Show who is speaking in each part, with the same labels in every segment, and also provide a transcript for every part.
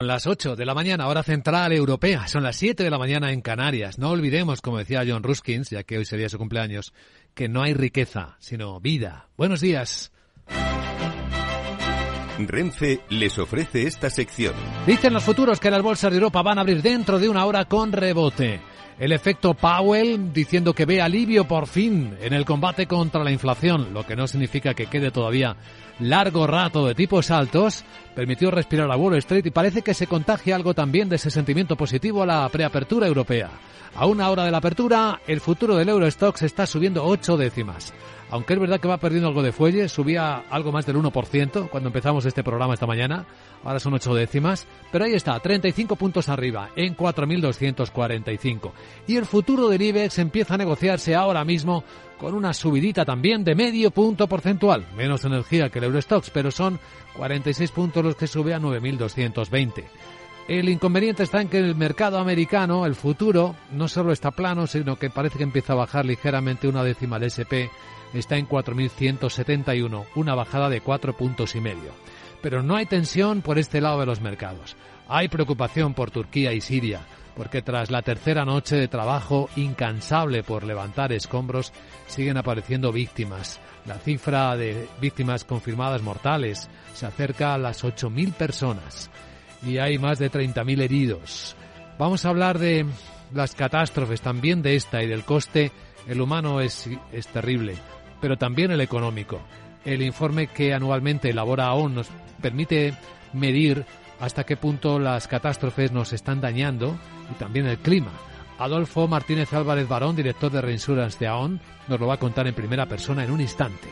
Speaker 1: Son las 8 de la mañana, hora central europea. Son las 7 de la mañana en Canarias. No olvidemos, como decía John Ruskins, ya que hoy sería su cumpleaños, que no hay riqueza, sino vida. Buenos días.
Speaker 2: Renfe les ofrece esta sección.
Speaker 1: Dicen los futuros que las bolsas de Europa van a abrir dentro de una hora con rebote. El efecto Powell diciendo que ve alivio por fin en el combate contra la inflación, lo que no significa que quede todavía largo rato de tipos altos, permitió respirar a Wall Street y parece que se contagia algo también de ese sentimiento positivo a la preapertura europea. A una hora de la apertura, el futuro del Eurostox está subiendo ocho décimas. Aunque es verdad que va perdiendo algo de fuelle, subía algo más del 1% cuando empezamos este programa esta mañana, ahora son ocho décimas, pero ahí está, 35 puntos arriba, en 4.245. Y el futuro del IBEX empieza a negociarse ahora mismo con una subidita también de medio punto porcentual, menos energía que el Eurostox, pero son 46 puntos los que sube a 9.220. El inconveniente está en que el mercado americano, el futuro, no solo está plano, sino que parece que empieza a bajar ligeramente una décima del SP, está en 4.171, una bajada de cuatro puntos y medio. Pero no hay tensión por este lado de los mercados. Hay preocupación por Turquía y Siria porque tras la tercera noche de trabajo incansable por levantar escombros, siguen apareciendo víctimas. La cifra de víctimas confirmadas mortales se acerca a las 8.000 personas y hay más de 30.000 heridos. Vamos a hablar de las catástrofes, también de esta y del coste. El humano es, es terrible, pero también el económico. El informe que anualmente elabora ONU nos permite medir hasta qué punto las catástrofes nos están dañando y también el clima. Adolfo Martínez Álvarez Barón, director de Reinsurance de AON, nos lo va a contar en primera persona en un instante.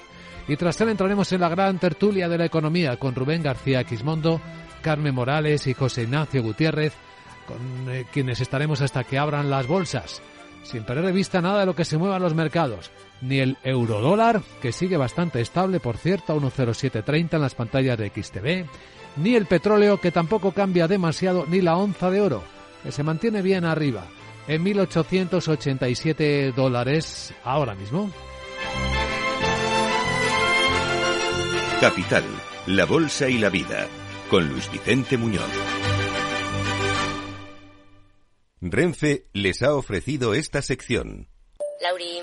Speaker 1: Y tras él entraremos en la gran tertulia de la economía con Rubén García Quismondo, Carmen Morales y José Ignacio Gutiérrez, con eh, quienes estaremos hasta que abran las bolsas, sin perder de vista nada de lo que se mueva en los mercados, ni el eurodólar, que sigue bastante estable, por cierto, a 1,0730 en las pantallas de XTV, ni el petróleo, que tampoco cambia demasiado, ni la onza de oro, que se mantiene bien arriba, en 1.887 dólares ahora mismo.
Speaker 2: Capital, la Bolsa y la Vida, con Luis Vicente Muñoz. Renfe les ha ofrecido esta sección.
Speaker 3: Lauri,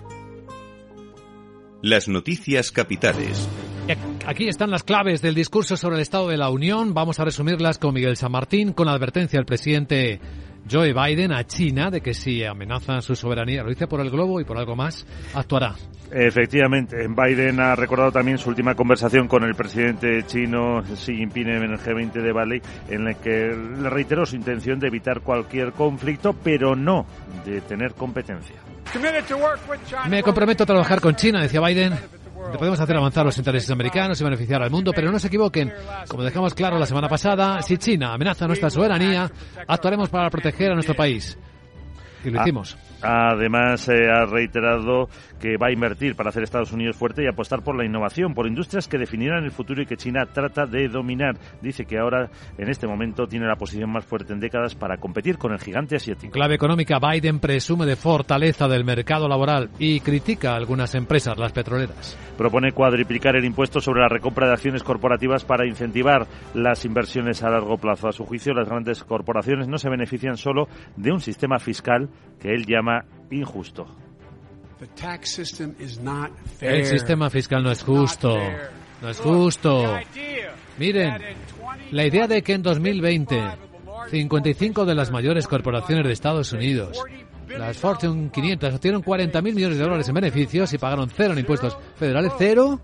Speaker 2: Las noticias capitales.
Speaker 1: Aquí están las claves del discurso sobre el Estado de la Unión. Vamos a resumirlas con Miguel San Martín, con la advertencia del presidente Joe Biden a China de que si amenazan su soberanía, lo dice por el globo y por algo más, actuará.
Speaker 4: Efectivamente, Biden ha recordado también su última conversación con el presidente chino Xi Jinping en el G20 de Bali, en la que le reiteró su intención de evitar cualquier conflicto, pero no de tener competencia.
Speaker 1: Me comprometo a trabajar con China, decía Biden. Podemos hacer avanzar los intereses americanos y beneficiar al mundo, pero no se equivoquen. Como dejamos claro la semana pasada, si China amenaza nuestra soberanía, actuaremos para proteger a nuestro país. Y lo hicimos.
Speaker 4: Además, eh, ha reiterado que va a invertir para hacer Estados Unidos fuerte y apostar por la innovación, por industrias que definirán el futuro y que China trata de dominar. Dice que ahora, en este momento, tiene la posición más fuerte en décadas para competir con el gigante asiático.
Speaker 1: Clave económica, Biden presume de fortaleza del mercado laboral y critica a algunas empresas, las petroleras.
Speaker 4: Propone cuadriplicar el impuesto sobre la recompra de acciones corporativas para incentivar las inversiones a largo plazo. A su juicio, las grandes corporaciones no se benefician solo de un sistema fiscal que él llama injusto.
Speaker 1: El sistema fiscal no es justo. No es justo. Miren, la idea de que en 2020 55 de las mayores corporaciones de Estados Unidos, las Fortune 500, obtuvieron 40.000 millones de dólares en beneficios y pagaron cero en impuestos federales, cero,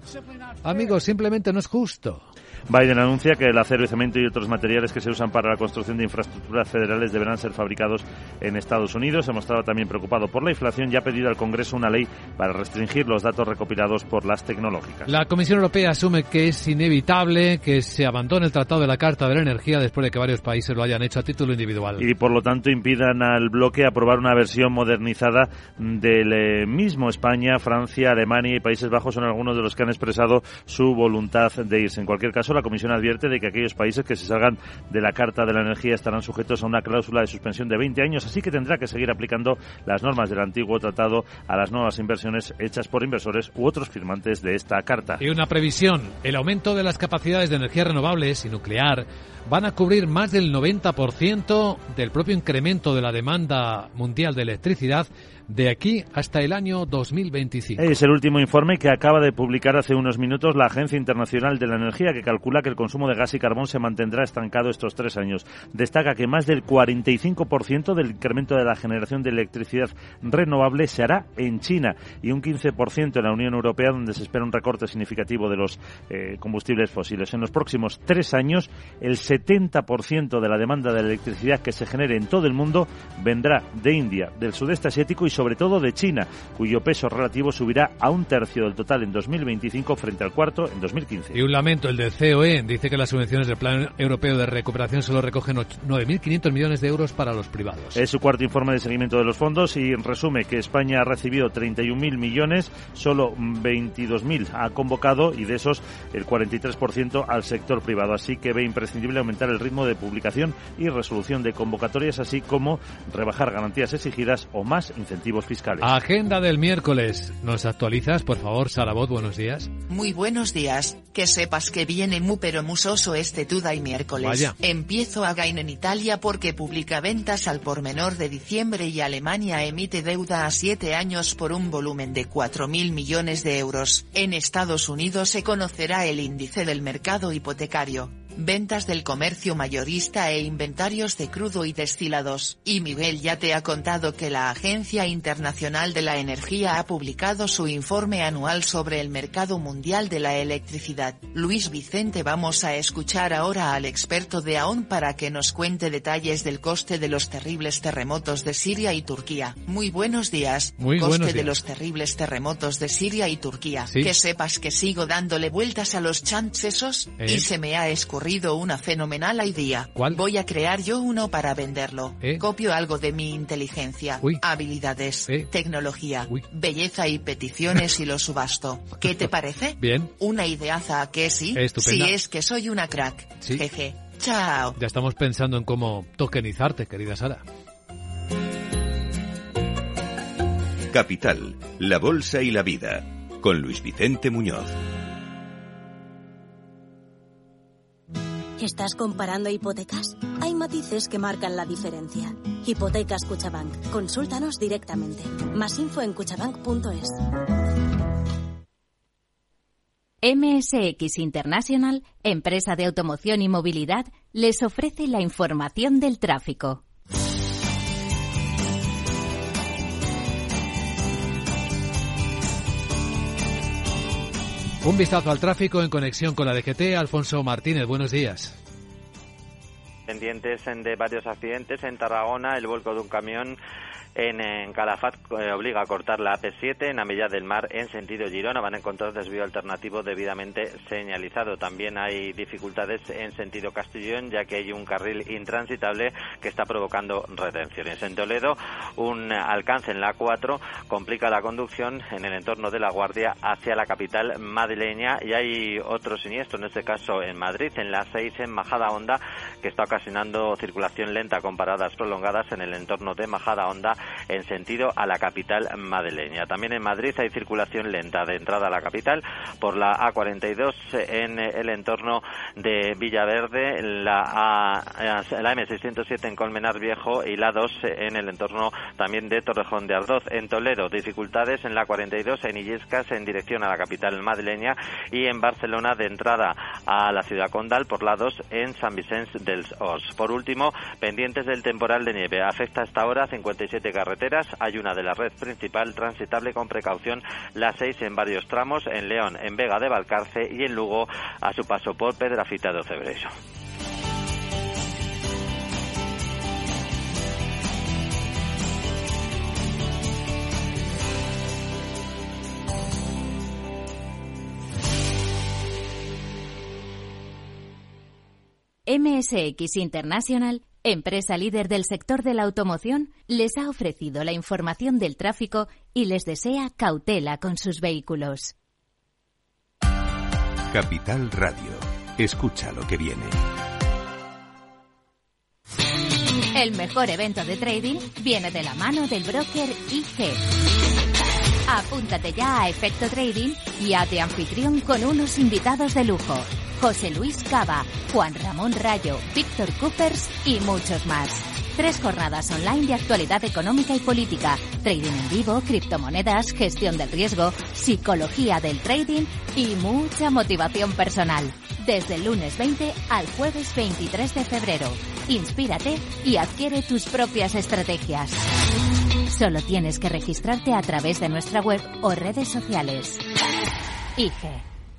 Speaker 1: Amigos, simplemente no es justo.
Speaker 4: Biden anuncia que el acero y cemento y otros materiales que se usan para la construcción de infraestructuras federales deberán ser fabricados en Estados Unidos. Se ha mostrado también preocupado por la inflación y ha pedido al Congreso una ley para restringir los datos recopilados por las tecnológicas.
Speaker 1: La Comisión Europea asume que es inevitable que se abandone el Tratado de la Carta de la Energía después de que varios países lo hayan hecho a título individual.
Speaker 4: Y por lo tanto impidan al bloque aprobar una versión modernizada del eh, mismo. España, Francia, Alemania y Países Bajos son algunos de los que han expresado su voluntad de irse. En cualquier caso, la Comisión advierte de que aquellos países que se salgan de la Carta de la Energía estarán sujetos a una cláusula de suspensión de 20 años, así que tendrá que seguir aplicando las normas del antiguo tratado a las nuevas inversiones hechas por inversores u otros firmantes de esta Carta.
Speaker 1: Y una previsión, el aumento de las capacidades de energías renovables y nuclear van a cubrir más del 90% del propio incremento de la demanda mundial de electricidad de aquí hasta el año 2025.
Speaker 4: Es el último informe que acaba de publicar hace unos minutos la Agencia Internacional de la Energía, que calcula que el consumo de gas y carbón se mantendrá estancado estos tres años. Destaca que más del 45% del incremento de la generación de electricidad renovable se hará en China y un 15% en la Unión Europea, donde se espera un recorte significativo de los eh, combustibles fósiles. En los próximos tres años, el 70% de la demanda de electricidad que se genere en todo el mundo vendrá de India, del sudeste asiático y sobre todo de China, cuyo peso relativo subirá a un tercio del total en 2025 frente al cuarto en 2015.
Speaker 1: Y un lamento, el del COE dice que las subvenciones del Plan Europeo de Recuperación solo recogen 9.500 millones de euros para los privados.
Speaker 4: Es su cuarto informe de seguimiento de los fondos y resume que España ha recibido 31.000 millones, solo 22.000 ha convocado y de esos el 43% al sector privado. Así que ve imprescindible aumentar el ritmo de publicación y resolución de convocatorias, así como rebajar garantías exigidas o más incentivos fiscales.
Speaker 1: Agenda del miércoles. ¿Nos actualizas, por favor, Sarabot? Buenos días.
Speaker 5: Muy buenos días. Que sepas que viene muy pero musoso este Tuda y miércoles.
Speaker 1: Vaya.
Speaker 5: Empiezo a Gain en Italia porque publica ventas al por menor de diciembre y Alemania emite deuda a 7 años por un volumen de 4.000 millones de euros. En Estados Unidos se conocerá el índice del mercado hipotecario ventas del comercio mayorista e inventarios de crudo y destilados. Y Miguel ya te ha contado que la Agencia Internacional de la Energía ha publicado su informe anual sobre el mercado mundial de la electricidad. Luis Vicente vamos a escuchar ahora al experto de AON para que nos cuente detalles del coste de los terribles terremotos de Siria y Turquía. Muy buenos días.
Speaker 1: Muy
Speaker 5: coste
Speaker 1: buenos
Speaker 5: de
Speaker 1: días.
Speaker 5: los terribles terremotos de Siria y Turquía.
Speaker 1: Sí.
Speaker 5: Que sepas que sigo dándole vueltas a los
Speaker 1: ¿Eh?
Speaker 5: y se me ha escurrido una fenomenal idea.
Speaker 1: ¿Cuál?
Speaker 5: Voy a crear yo uno para venderlo.
Speaker 1: ¿Eh?
Speaker 5: Copio algo de mi inteligencia,
Speaker 1: Uy.
Speaker 5: habilidades,
Speaker 1: ¿Eh?
Speaker 5: tecnología,
Speaker 1: Uy.
Speaker 5: belleza y peticiones y lo subasto. ¿Qué te parece?
Speaker 1: Bien.
Speaker 5: Una ideaza ¿a que sí?
Speaker 1: Estupenda.
Speaker 5: Si es que soy una crack.
Speaker 1: Sí.
Speaker 5: Jeje. Chao.
Speaker 1: Ya estamos pensando en cómo tokenizarte, querida Sara.
Speaker 2: Capital, la Bolsa y la Vida, con Luis Vicente Muñoz.
Speaker 6: ¿Estás comparando hipotecas? Hay matices que marcan la diferencia. Hipotecas Cuchabank. Consúltanos directamente. Más info en cuchabank.es.
Speaker 7: MSX International, empresa de automoción y movilidad, les ofrece la información del tráfico.
Speaker 1: Un vistazo al tráfico en conexión con la DGT. Alfonso Martínez, buenos días.
Speaker 8: pendientes en- de varios accidentes en Tarragona, el vuelco de un camión en, Calafat eh, obliga a cortar la AP7 en Amilla del Mar en sentido Girona. Van a encontrar desvío alternativo debidamente señalizado. También hay dificultades en sentido Castellón, ya que hay un carril intransitable que está provocando retenciones. En Toledo, un alcance en la 4 complica la conducción en el entorno de La Guardia hacia la capital madrileña y hay otro siniestro, en este caso en Madrid, en la 6 en Majada Honda, que está ocasionando circulación lenta con paradas prolongadas en el entorno de Majada Honda en sentido a la capital madrileña. También en Madrid hay circulación lenta de entrada a la capital por la A42 en el entorno de Villaverde, la, A- la M607 en Colmenar Viejo y la 2 en el entorno también de Torrejón de Ardoz. En Toledo, dificultades en la 42 en Illescas en dirección a la capital madrileña y en Barcelona de entrada a la ciudad condal por la 2 en San Vicente del Os. Por último, pendientes del temporal de nieve. Afecta hasta ahora 57 Hay una de la red principal transitable con precaución, la 6 en varios tramos, en León, en Vega de Valcarce y en Lugo a su paso por Pedrafita de Cebreso.
Speaker 7: MSX International, empresa líder del sector de la automoción, les ha ofrecido la información del tráfico y les desea cautela con sus vehículos.
Speaker 2: Capital Radio. Escucha lo que viene.
Speaker 7: El mejor evento de trading viene de la mano del broker IG. Apúntate ya a Efecto Trading y hazte anfitrión con unos invitados de lujo. José Luis Cava, Juan Ramón Rayo, Víctor Coopers y muchos más. Tres jornadas online de actualidad económica y política, trading en vivo, criptomonedas, gestión del riesgo, psicología del trading y mucha motivación personal. Desde el lunes 20 al jueves 23 de febrero. Inspírate y adquiere tus propias estrategias. Solo tienes que registrarte a través de nuestra web o redes sociales. IGE.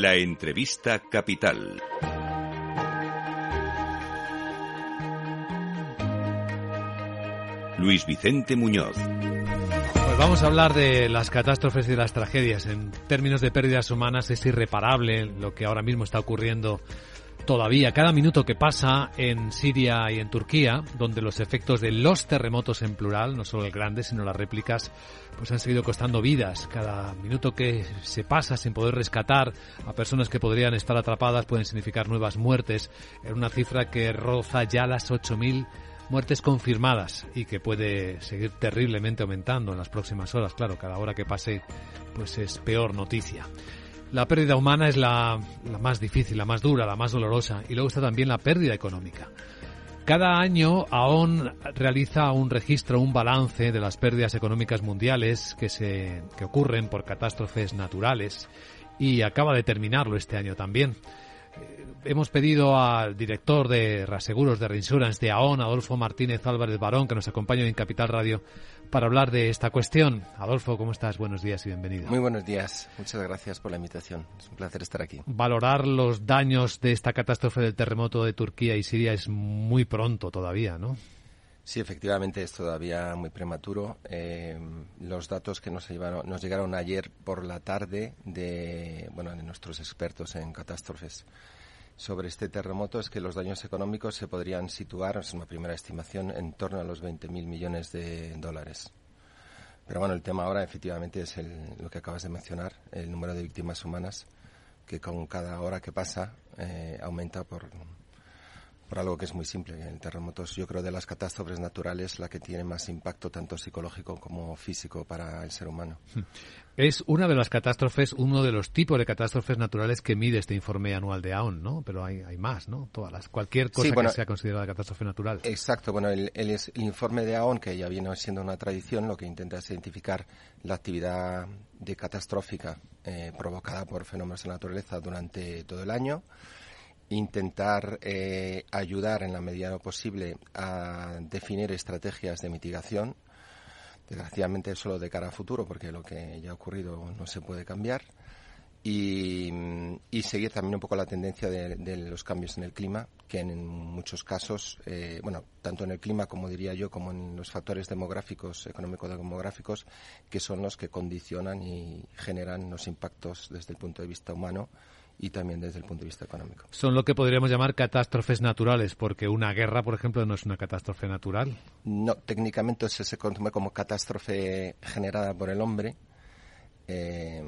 Speaker 2: La entrevista capital. Luis Vicente Muñoz.
Speaker 1: Pues vamos a hablar de las catástrofes y las tragedias. En términos de pérdidas humanas es irreparable lo que ahora mismo está ocurriendo todavía. Cada minuto que pasa en Siria y en Turquía, donde los efectos de los terremotos en plural, no solo el grande, sino las réplicas, pues han seguido costando vidas. Cada minuto que se pasa sin poder rescatar a personas que podrían estar atrapadas pueden significar nuevas muertes, en una cifra que roza ya las 8.000 muertes confirmadas y que puede seguir terriblemente aumentando en las próximas horas. Claro, cada hora que pase pues es peor noticia. La pérdida humana es la, la más difícil, la más dura, la más dolorosa y luego está también la pérdida económica. Cada año AON realiza un registro, un balance de las pérdidas económicas mundiales que, se, que ocurren por catástrofes naturales y acaba de terminarlo este año también. Eh, Hemos pedido al director de Reaseguros de Reinsurance de AON, Adolfo Martínez Álvarez Barón, que nos acompañe en Capital Radio para hablar de esta cuestión. Adolfo, ¿cómo estás? Buenos días y bienvenido.
Speaker 9: Muy buenos días. Muchas gracias por la invitación. Es un placer estar aquí.
Speaker 1: Valorar los daños de esta catástrofe del terremoto de Turquía y Siria es muy pronto todavía, ¿no?
Speaker 9: Sí, efectivamente es todavía muy prematuro. Eh, los datos que nos, llevaron, nos llegaron ayer por la tarde de, bueno, de nuestros expertos en catástrofes sobre este terremoto es que los daños económicos se podrían situar, es una primera estimación, en torno a los 20.000 millones de dólares. Pero bueno, el tema ahora efectivamente es el, lo que acabas de mencionar, el número de víctimas humanas, que con cada hora que pasa eh, aumenta por, por algo que es muy simple. El terremoto es, yo creo, de las catástrofes naturales la que tiene más impacto tanto psicológico como físico para el ser humano.
Speaker 1: Es una de las catástrofes, uno de los tipos de catástrofes naturales que mide este informe anual de AON, ¿no? Pero hay, hay más, ¿no? Todas las, cualquier cosa
Speaker 9: Sí, bueno,
Speaker 1: que sea considerada catástrofe natural.
Speaker 9: Exacto, bueno, el, el informe de AON, que ya viene siendo una tradición, lo que intenta es identificar la actividad de catastrófica eh, provocada por fenómenos de la naturaleza durante todo el año, intentar eh, ayudar en la medida lo posible a definir estrategias de mitigación, desgraciadamente solo de cara a futuro, porque lo que ya ha ocurrido no se puede cambiar, y, y seguir también un poco la tendencia de, de los cambios en el clima, que en muchos casos, eh, bueno, tanto en el clima como diría yo, como en los factores demográficos, económico-demográficos, que son los que condicionan y generan los impactos desde el punto de vista humano y también desde el punto de vista económico.
Speaker 1: Son lo que podríamos llamar catástrofes naturales, porque una guerra, por ejemplo, no es una catástrofe natural.
Speaker 9: No, técnicamente se, se consume como catástrofe generada por el hombre. Eh,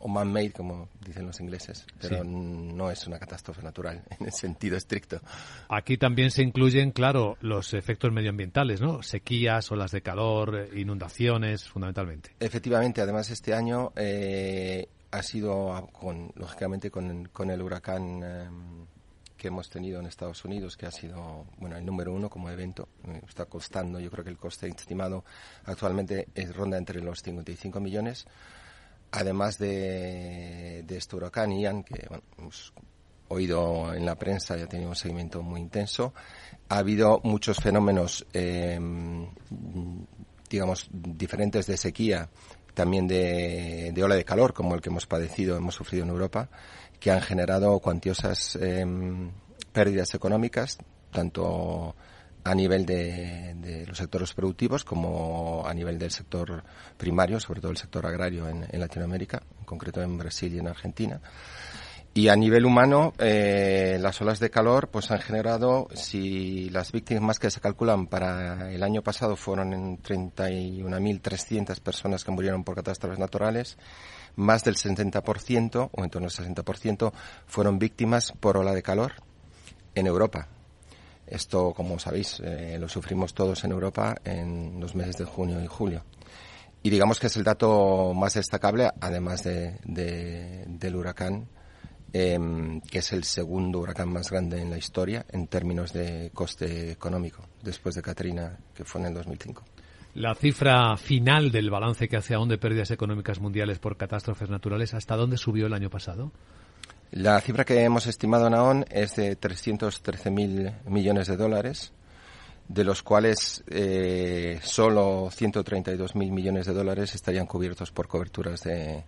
Speaker 9: o man-made, como dicen los ingleses, pero no es una catástrofe natural en el sentido estricto.
Speaker 1: Aquí también se incluyen, claro, los efectos medioambientales, ¿no? Sequías, olas de calor, inundaciones, fundamentalmente.
Speaker 9: Efectivamente, además este año eh, ha sido, con, lógicamente, con, con el huracán em, que hemos tenido en Estados Unidos, que ha sido bueno el número uno como evento. Está costando, yo creo que el coste estimado actualmente es ronda entre los 55 millones. Además de, de este huracán Ian, que hemos oído en la prensa y ha tenido un seguimiento muy intenso, ha habido muchos fenómenos, em, digamos, diferentes de sequía, también de, de ola de calor, como el que hemos padecido, hemos sufrido en Europa que han generado cuantiosas em, pérdidas económicas, tanto a nivel de, los sectores productivos como a nivel del sector primario, sobre todo el sector agrario en, Latinoamérica, en concreto en Brasil y en Argentina. Y a nivel humano, eh, las olas de calor pues han generado, si las víctimas que se calculan para el año pasado fueron en 31.300 personas que murieron por catástrofes naturales, más del 70%, o en torno al 60%, fueron víctimas por ola de calor en Europa. Esto, como sabéis, eh, lo sufrimos todos en Europa en los meses de junio y julio. Y digamos que es el dato más destacable, además de, del huracán, em, que es el segundo huracán más grande en la historia en términos de coste económico, después de Katrina, que fue en el 2005.
Speaker 1: La cifra final del balance que hace aún de pérdidas económicas mundiales por catástrofes naturales, ¿hasta dónde subió el año pasado?
Speaker 9: La cifra que hemos estimado en AON es de 313.000 millones de dólares, de los cuales eh, solo 132.000 millones de dólares estarían cubiertos por coberturas de,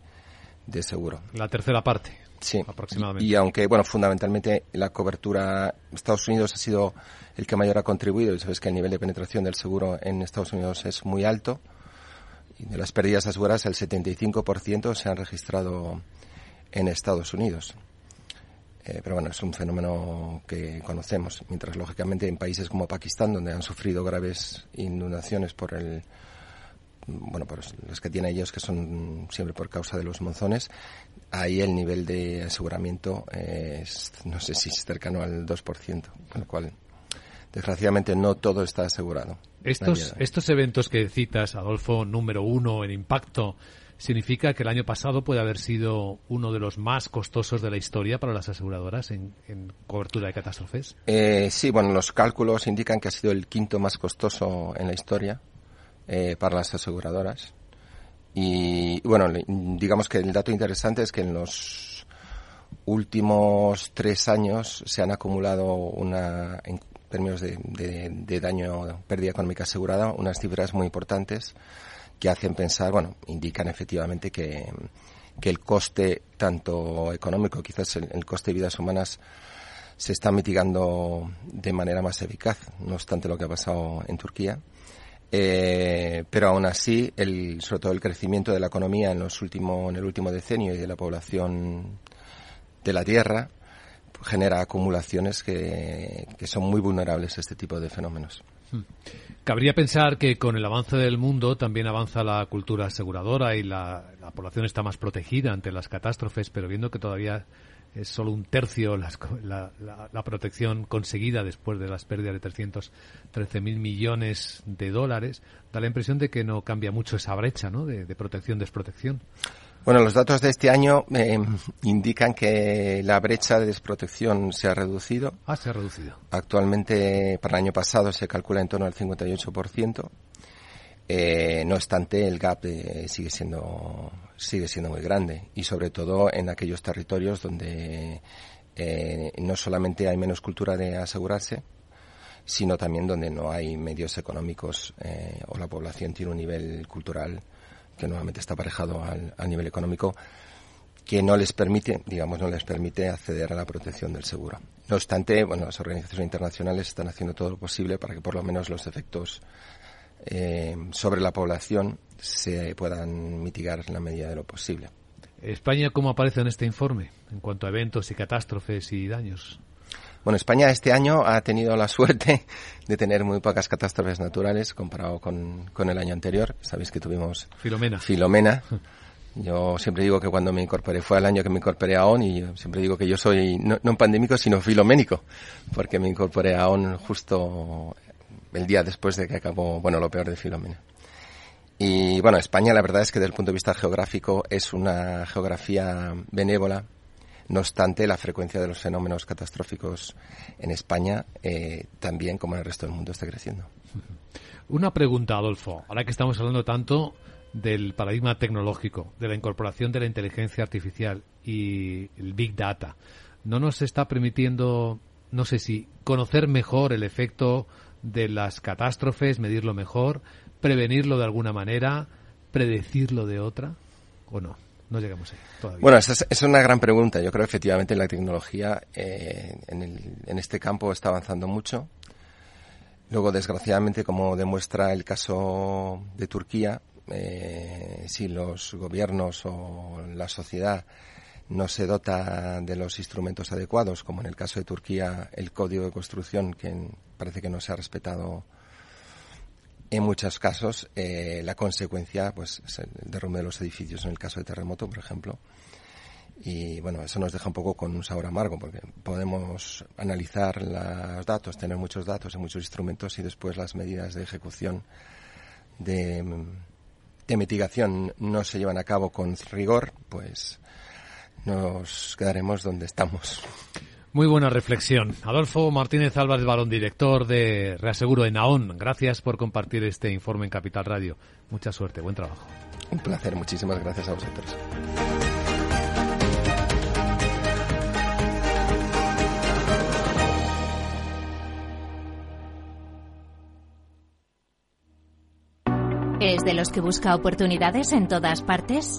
Speaker 9: de seguro.
Speaker 1: La tercera parte.
Speaker 9: Sí,
Speaker 1: aproximadamente.
Speaker 9: Y, aunque, bueno, fundamentalmente la cobertura, Estados Unidos ha sido el que mayor ha contribuido, y sabes que el nivel de penetración del seguro en Estados Unidos es muy alto, y de las pérdidas aseguradas el 75% se han registrado en Estados Unidos. Eh, pero bueno, es un fenómeno que conocemos, mientras lógicamente en países como Pakistán, donde han sufrido graves inundaciones por el, bueno, por los que tienen ellos, que son siempre por causa de los monzones, ahí el nivel de aseguramiento es, no sé si es cercano al 2%, con lo cual, desgraciadamente, no todo está asegurado.
Speaker 1: Estos, estos eventos que citas, Adolfo, número uno en impacto, significa que el año pasado puede haber sido uno de los más costosos de la historia para las aseguradoras en, cobertura de catástrofes.
Speaker 9: Eh, sí, bueno, los cálculos indican que ha sido el quinto más costoso en la historia eh, para las aseguradoras. Y bueno, digamos que el dato interesante es que en los últimos tres años se han acumulado una, en términos de, de, daño, pérdida económica asegurada, unas cifras muy importantes que hacen pensar, bueno, indican efectivamente que, que el coste tanto económico, quizás el, coste de vidas humanas, se está mitigando de manera más eficaz, no obstante lo que ha pasado en Turquía. Eh, pero aún así, el, sobre todo el crecimiento de la economía en, los último, en el último decenio y de la población de la Tierra genera acumulaciones que, que son muy vulnerables a este tipo de fenómenos. Hmm.
Speaker 1: Cabría pensar que con el avance del mundo también avanza la cultura aseguradora y la, la población está más protegida ante las catástrofes, pero viendo que todavía es solo un tercio la, la, protección conseguida después de las pérdidas de 313 mil millones de dólares, da la impresión de que no cambia mucho esa brecha ¿no? de, protección-desprotección.
Speaker 9: Bueno, los datos de este año eh, indican que la brecha de desprotección se ha reducido.
Speaker 1: Ah, se ha reducido.
Speaker 9: Actualmente, para el año pasado, se calcula en torno al 58%. Eh, no obstante, el gap eh, sigue siendo sigue siendo muy grande y sobre todo en aquellos territorios donde eh, no solamente hay menos cultura de asegurarse, sino también donde no hay medios económicos o la población tiene un nivel cultural que nuevamente está aparejado al, al, nivel económico que no les permite, digamos, no les permite acceder a la protección del seguro. No obstante, bueno, las organizaciones internacionales están haciendo todo lo posible para que por lo menos los efectos eh, sobre la población se puedan mitigar en la medida de lo posible.
Speaker 1: ¿España cómo aparece en este informe en cuanto a eventos y catástrofes y daños?
Speaker 9: Bueno, España este año ha tenido la suerte de tener muy pocas catástrofes naturales comparado con, el año anterior. Sabéis que tuvimos
Speaker 1: Filomena.
Speaker 9: Filomena Yo siempre digo que cuando me incorporé fue el año que me incorporé a ON y yo siempre digo que yo soy no, no pandémico sino filoménico porque me incorporé a ON justo el día después de que acabó, bueno, lo peor de Filomena. Y bueno, España la verdad es que desde el punto de vista geográfico es una geografía benévola. No obstante, la frecuencia de los fenómenos catastróficos en España eh, también, como en el resto del mundo, está creciendo.
Speaker 1: Una pregunta, Adolfo. Ahora que estamos hablando tanto del paradigma tecnológico, de la incorporación de la inteligencia artificial y el Big Data, ¿no nos está permitiendo, no sé si, conocer mejor el efecto de las catástrofes, medirlo mejor, prevenirlo de alguna manera, predecirlo de otra o no? No llegamos ahí todavía.
Speaker 9: Bueno, esa es, una gran pregunta. Yo creo que efectivamente la tecnología eh, en, en este campo está avanzando mucho. Luego, desgraciadamente, como demuestra el caso de Turquía, eh, si los gobiernos o la sociedad no se dota de los instrumentos adecuados, como en el caso de Turquía, el código de construcción, que parece que no se ha respetado en muchos casos, eh, la consecuencia pues, es el derrumbe de los edificios en el caso de terremoto, por ejemplo. Y bueno, eso nos deja un poco con un sabor amargo, porque podemos analizar los datos, tener muchos datos y muchos instrumentos y después las medidas de ejecución de, de mitigación no se llevan a cabo con rigor, pues nos quedaremos donde estamos.
Speaker 1: Muy buena reflexión. Adolfo Martínez Álvarez Balón, director de Reaseguro en AON. Gracias por compartir este informe en Capital Radio. Mucha suerte, buen trabajo.
Speaker 9: Un placer, muchísimas gracias a vosotros.
Speaker 7: ¿Es de los que busca oportunidades en todas partes?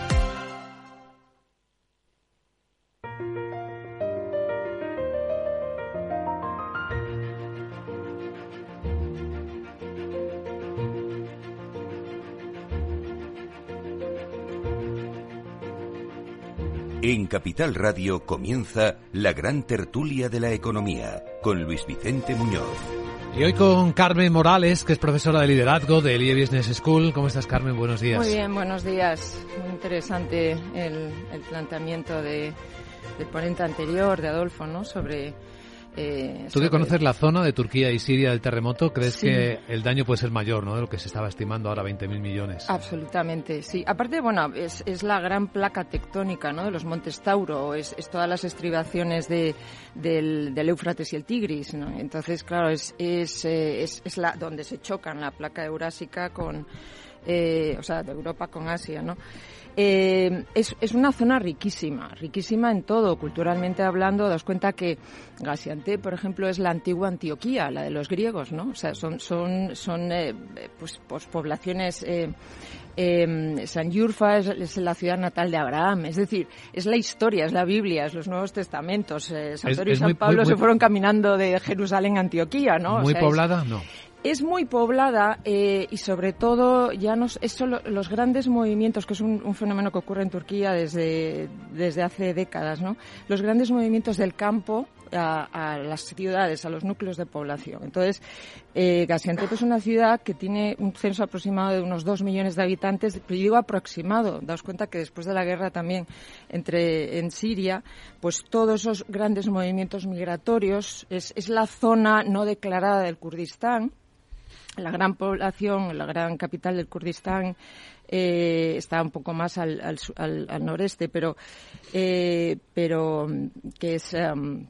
Speaker 2: En Capital Radio comienza la gran tertulia de la economía con Luis Vicente Muñoz.
Speaker 1: Y hoy con Carmen Morales, que es profesora de liderazgo de ELIE Business School. ¿Cómo estás, Carmen? Buenos días.
Speaker 10: Muy bien, buenos días. Muy interesante el, planteamiento de, del ponente anterior, de Adolfo, ¿no? Sobre
Speaker 1: eh, Tú que conoces la zona de Turquía y Siria del terremoto, ¿crees que el daño puede ser mayor, ¿no? De lo que se estaba estimando ahora, 20.000 millones.
Speaker 10: Absolutamente, sí. Aparte, bueno, es, es, la gran placa tectónica, ¿no? De los montes Tauro, es, es todas las estribaciones de, del, del, Éufrates y el Tigris, ¿no? Entonces, claro, es, es, eh, es, es la, donde se chocan la placa eurásica con, eh, o sea, de Europa con Asia, ¿no? Eh, es, es, una zona riquísima, riquísima en todo, culturalmente hablando. Das cuenta que Gaziantep, por ejemplo, es la antigua Antioquía, la de los griegos, ¿no? O sea, son, son, son eh, pues, pues, poblaciones. Eh, eh, San Yurfa es, la ciudad natal de Abraham, es decir, es la historia, es la Biblia, es los Nuevos Testamentos. Eh, San Pedro y San Pablo se fueron caminando de Jerusalén a Antioquía, ¿no?
Speaker 1: ¿Muy poblada? no.
Speaker 10: Es muy poblada eh, y sobre todo ya no es solo los grandes movimientos que es un, fenómeno que ocurre en Turquía desde desde hace décadas no los grandes movimientos del campo a, las ciudades a los núcleos de población. Entonces eh, Gaziantep es una ciudad que tiene un censo aproximado de unos dos millones de habitantes pero digo aproximado daos cuenta que después de la guerra también entre en Siria pues todos esos grandes movimientos migratorios es, es la zona no declarada del Kurdistán la gran población, la gran capital del Kurdistán eh, está un poco más al, al, noreste, pero, eh, pero que es, um,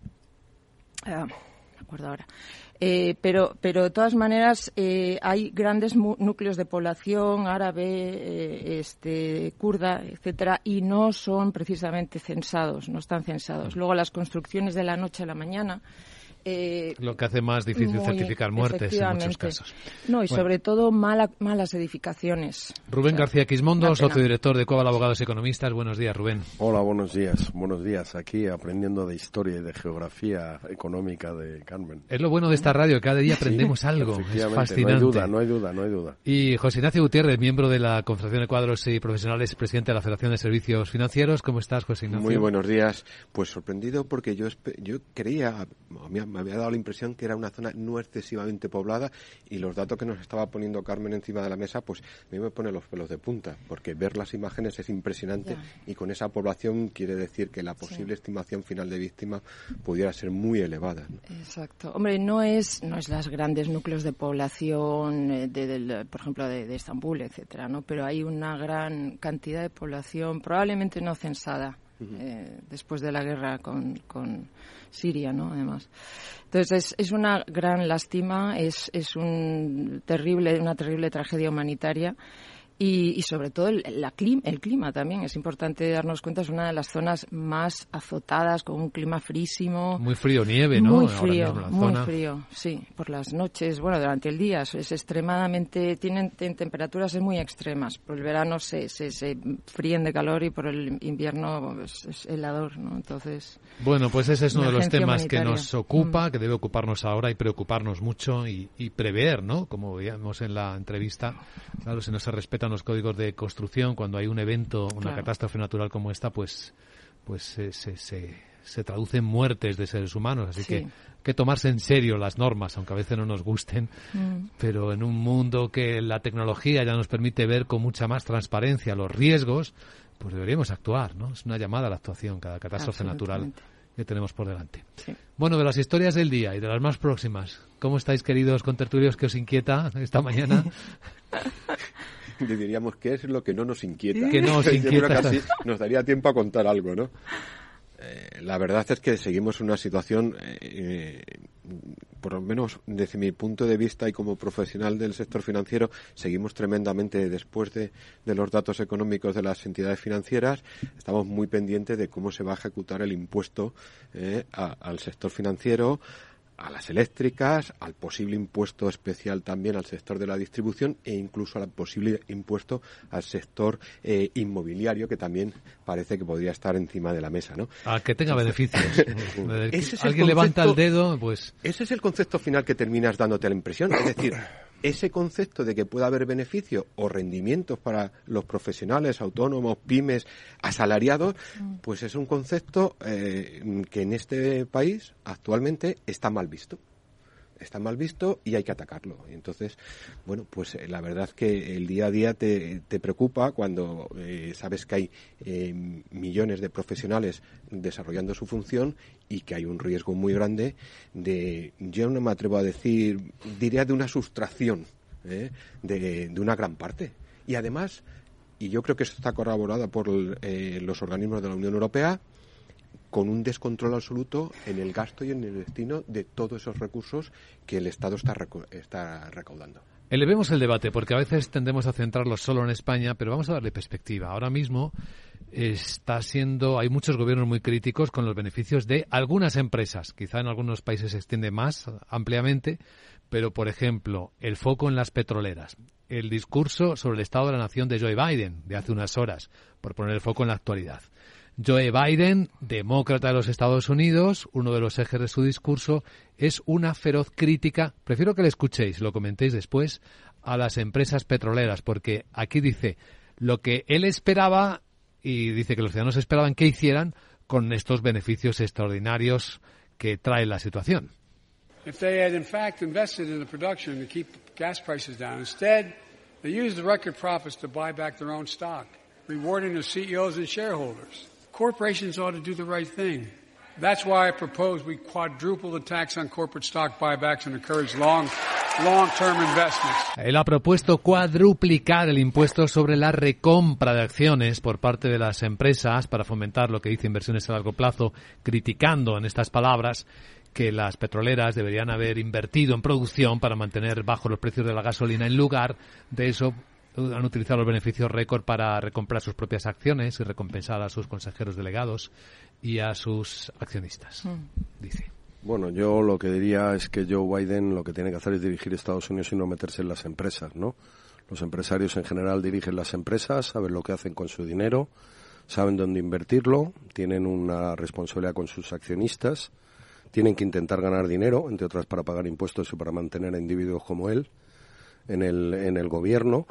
Speaker 10: ah, me acuerdo ahora. Eh, pero, pero de todas maneras hay grandes núcleos de población árabe, este, kurda, etcétera, y no son precisamente censados, no están censados. Luego las construcciones de la noche a la mañana
Speaker 1: eh, Lo que hace más difícil certificar muertes en muchos casos.
Speaker 10: No, y sobre todo malas edificaciones.
Speaker 1: Rubén García Quismondo, socio director de Cueva Abogados y Economistas. Buenos días, Rubén.
Speaker 11: Hola, buenos días. Buenos días. Aquí aprendiendo de historia y de geografía económica de Carmen.
Speaker 1: Es lo bueno de esta radio, cada día aprendemos algo. Es fascinante.
Speaker 11: No hay duda, no hay duda, no hay duda.
Speaker 1: Y José Ignacio Gutiérrez, miembro de la Confederación de Cuadros y Profesionales, presidente de la Federación de Servicios Financieros. ¿Cómo estás, José Ignacio?
Speaker 12: Muy buenos días. Pues sorprendido porque yo, yo creía, me había dado la impresión que era una zona no excesivamente poblada y los datos que nos estaba poniendo Carmen encima de la mesa, pues a mí me pone los pelos de punta, porque ver las imágenes es impresionante y con esa población quiere decir que la posible estimación final de víctimas pudiera ser muy elevada.
Speaker 10: Exacto. Hombre, no es, no es los grandes núcleos de población, eh, de, por ejemplo, de, Estambul, etcétera, ¿no? Pero hay una gran cantidad de población, probablemente no censada, eh, después de la guerra con, con Siria, ¿no? Además. Entonces es, una gran lástima, es, es un terrible, una terrible tragedia humanitaria y, sobre todo el, la el clima también. Es importante darnos cuenta, es una de las zonas más azotadas con un clima frísimo.
Speaker 1: Muy frío, nieve, ¿no?
Speaker 10: Muy frío, muy frío, sí. Por las noches, bueno, durante el día es extremadamente, tienen temperaturas muy extremas. Por el verano se, se, se fríen de calor y por el invierno pues, es helador, ¿no? Entonces.
Speaker 1: Bueno, pues ese es uno de los temas que nos ocupa, mm. que debe ocuparnos ahora y preocuparnos mucho y, y prever, ¿no? Como veíamos en la entrevista, claro, si no se respetan los códigos de construcción, cuando hay un evento, una catástrofe natural como esta, pues, pues se, se, se, traducen muertes de seres humanos. Así que que tomarse en serio las normas, aunque a veces no nos gusten, mm. pero en un mundo que la tecnología ya nos permite ver con mucha más transparencia los riesgos, pues deberíamos actuar, ¿no? Es una llamada a la actuación cada catástrofe natural que tenemos por delante. Bueno, de las historias del día y de las más próximas, ¿cómo estáis, queridos contertulios, que os inquieta esta mañana?
Speaker 12: diríamos que es lo que no nos inquieta.
Speaker 1: Que no nos inquieta.
Speaker 12: nos daría tiempo a contar algo, ¿no? Eh, la verdad es que seguimos una situación, eh, por lo menos desde mi punto de vista y como profesional del sector financiero, seguimos tremendamente después de, los datos económicos de las entidades financieras. Estamos muy pendientes de cómo se va a ejecutar el impuesto eh, al sector financiero, a las eléctricas, al posible impuesto especial también al sector de la distribución e incluso al posible impuesto al sector eh, inmobiliario que también parece que podría estar encima de la mesa, ¿no?
Speaker 1: A que tenga beneficios. Alguien levanta el dedo, pues.
Speaker 12: Ese es el concepto final que terminas dándote la impresión. Es decir, ese concepto de que pueda haber beneficios o rendimientos para los profesionales, autónomos, pymes, asalariados, mm. pues es un concepto eh, que en este país actualmente está mal visto está mal visto y hay que atacarlo. Entonces, bueno, pues eh, la verdad que el día a día te, te preocupa cuando eh, sabes que hay eh, millones de profesionales desarrollando su función y que hay un riesgo muy grande de, yo no me atrevo a decir, diría de una sustracción de, de una gran parte. Y además, y yo creo que esto está corroborado por los organismos de la Unión Europea, con un descontrol absoluto en el gasto y en el destino de todos esos recursos que el Estado está, está recaudando.
Speaker 1: Elevemos el debate, porque a veces tendemos a centrarlo solo en España, pero vamos a darle perspectiva. Ahora mismo está siendo, hay muchos gobiernos muy críticos con los beneficios de algunas empresas. Quizá en algunos países se extiende más ampliamente, pero por ejemplo, el foco en las petroleras, el discurso sobre el estado de la nación de Joe Biden de hace unas horas, por poner el foco en la actualidad Joe Biden, demócrata de los Estados Unidos, uno de los ejes de su discurso es una feroz crítica, prefiero que le escuchéis, lo comentéis después, a las empresas petroleras, porque aquí dice lo que él esperaba y dice que los ciudadanos esperaban que hicieran con estos beneficios extraordinarios que trae la situación.
Speaker 13: If they had in fact invested in the production to keep gas prices down, instead they used the record profits to buy back stock, rewarding their CEOs and shareholders. Corporations ought to do the right thing. That's why I propose we quadruple the tax on corporate stock buybacks and encourage long, long-term investments.
Speaker 1: Ha propuesto cuadruplicar el impuesto sobre la recompra de acciones por parte de las empresas para fomentar lo que dice inversiones a largo plazo, criticando en estas palabras que las petroleras deberían haber invertido en producción para mantener bajos los precios de la gasolina. En lugar de eso, han utilizado los beneficios récord para recomprar sus propias acciones y recompensar a sus consejeros delegados y a sus accionistas,
Speaker 10: Mm.
Speaker 1: dice.
Speaker 11: Bueno, yo lo que diría es que Joe Biden lo que tiene que hacer es dirigir Estados Unidos y no meterse en las empresas, ¿no? Los empresarios en general dirigen las empresas, saben lo que hacen con su dinero, saben dónde invertirlo, tienen una responsabilidad con sus accionistas, tienen que intentar ganar dinero, entre otras para pagar impuestos y para mantener a individuos como él en el, en el gobierno.